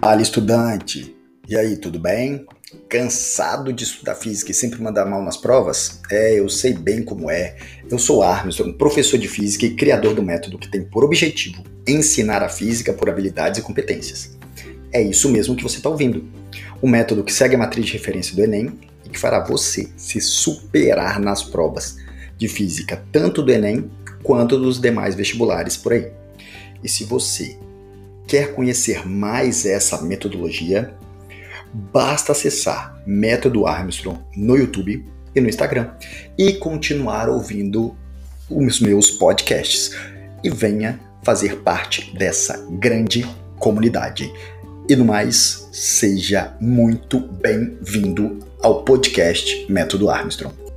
Fala, estudante! E aí, tudo bem? Cansado de estudar física e sempre mandar mal nas provas? É, eu sei bem como é. Eu sou Armstrong, professor de física e criador do método que tem por objetivo ensinar a física por habilidades e competências. É isso mesmo que você está ouvindo. O método que segue a matriz de referência do Enem e que fará você se superar nas provas de física, tanto do Enem quanto dos demais vestibulares por aí. E se você Quer conhecer mais essa metodologia? Basta acessar Método Armstrong no YouTube e no Instagram e continuar ouvindo os meus podcasts. E venha fazer parte dessa grande comunidade. E no mais, seja muito bem-vindo ao podcast Método Armstrong.